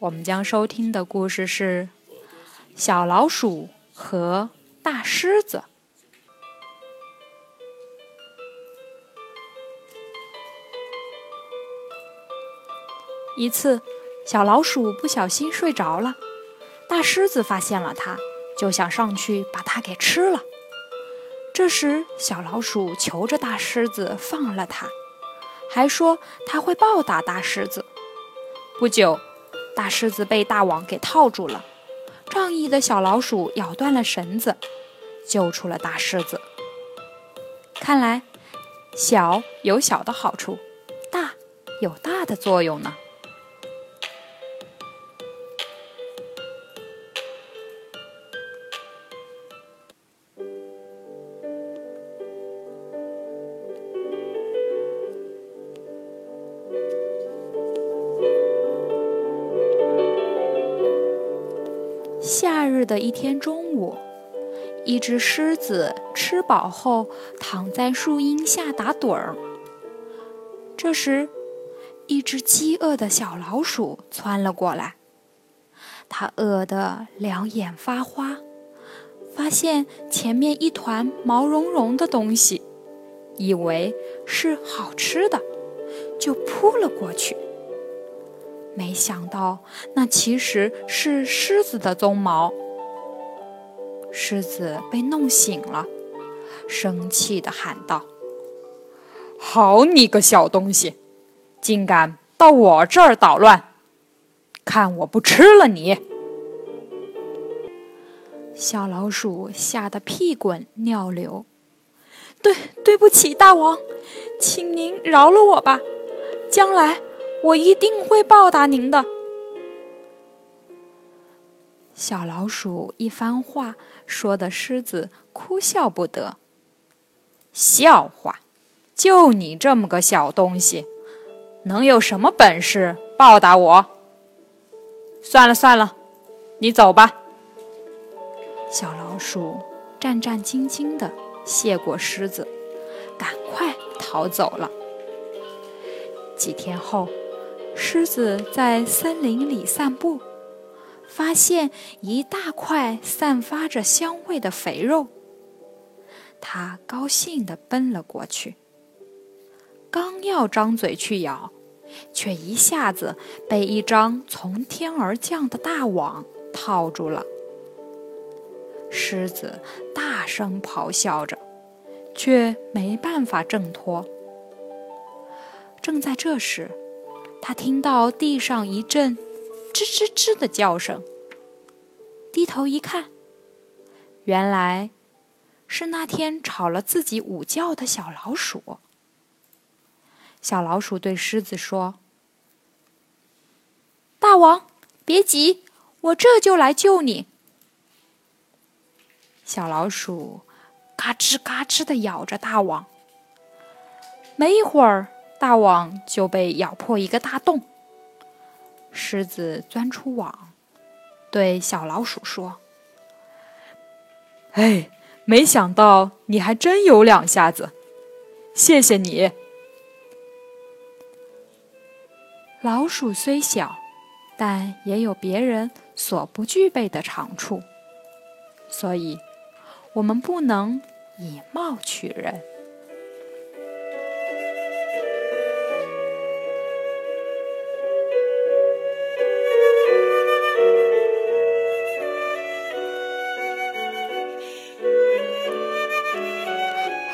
我们将收听的故事是《小老鼠和大狮子》。一次，小老鼠不小心睡着了，大狮子发现了它。就想上去把它给吃了。这时，小老鼠求着大狮子放了它，还说他会报答大狮子。不久，大狮子被大网给套住了，仗义的小老鼠咬断了绳子，救出了大狮子。看来，小有小的好处，大有大的作用呢。夏日的一天中午，一只狮子吃饱后躺在树荫下打盹儿。这时，一只饥饿的小老鼠窜了过来，它饿得两眼发花，发现前面一团毛茸茸的东西，以为是好吃的，就扑了过去。没想到，那其实是狮子的鬃毛。狮子被弄醒了，生气地喊道：“好你个小东西，竟敢到我这儿捣乱！看我不吃了你！”小老鼠吓得屁滚尿流。对，对不起，大王，请您饶了我吧，将来。我一定会报答您的。小老鼠一番话说的狮子哭笑不得。笑话，就你这么个小东西，能有什么本事报答我？算了算了，你走吧。小老鼠战战兢兢的谢过狮子，赶快逃走了。几天后。狮子在森林里散步，发现一大块散发着香味的肥肉。它高兴地奔了过去，刚要张嘴去咬，却一下子被一张从天而降的大网套住了。狮子大声咆哮着，却没办法挣脱。正在这时，他听到地上一阵吱吱吱的叫声，低头一看，原来是那天吵了自己午觉的小老鼠。小老鼠对狮子说：“大王，别急，我这就来救你。”小老鼠嘎吱嘎吱的咬着大网，没一会儿。大网就被咬破一个大洞。狮子钻出网，对小老鼠说：“哎，没想到你还真有两下子，谢谢你。”老鼠虽小，但也有别人所不具备的长处，所以我们不能以貌取人。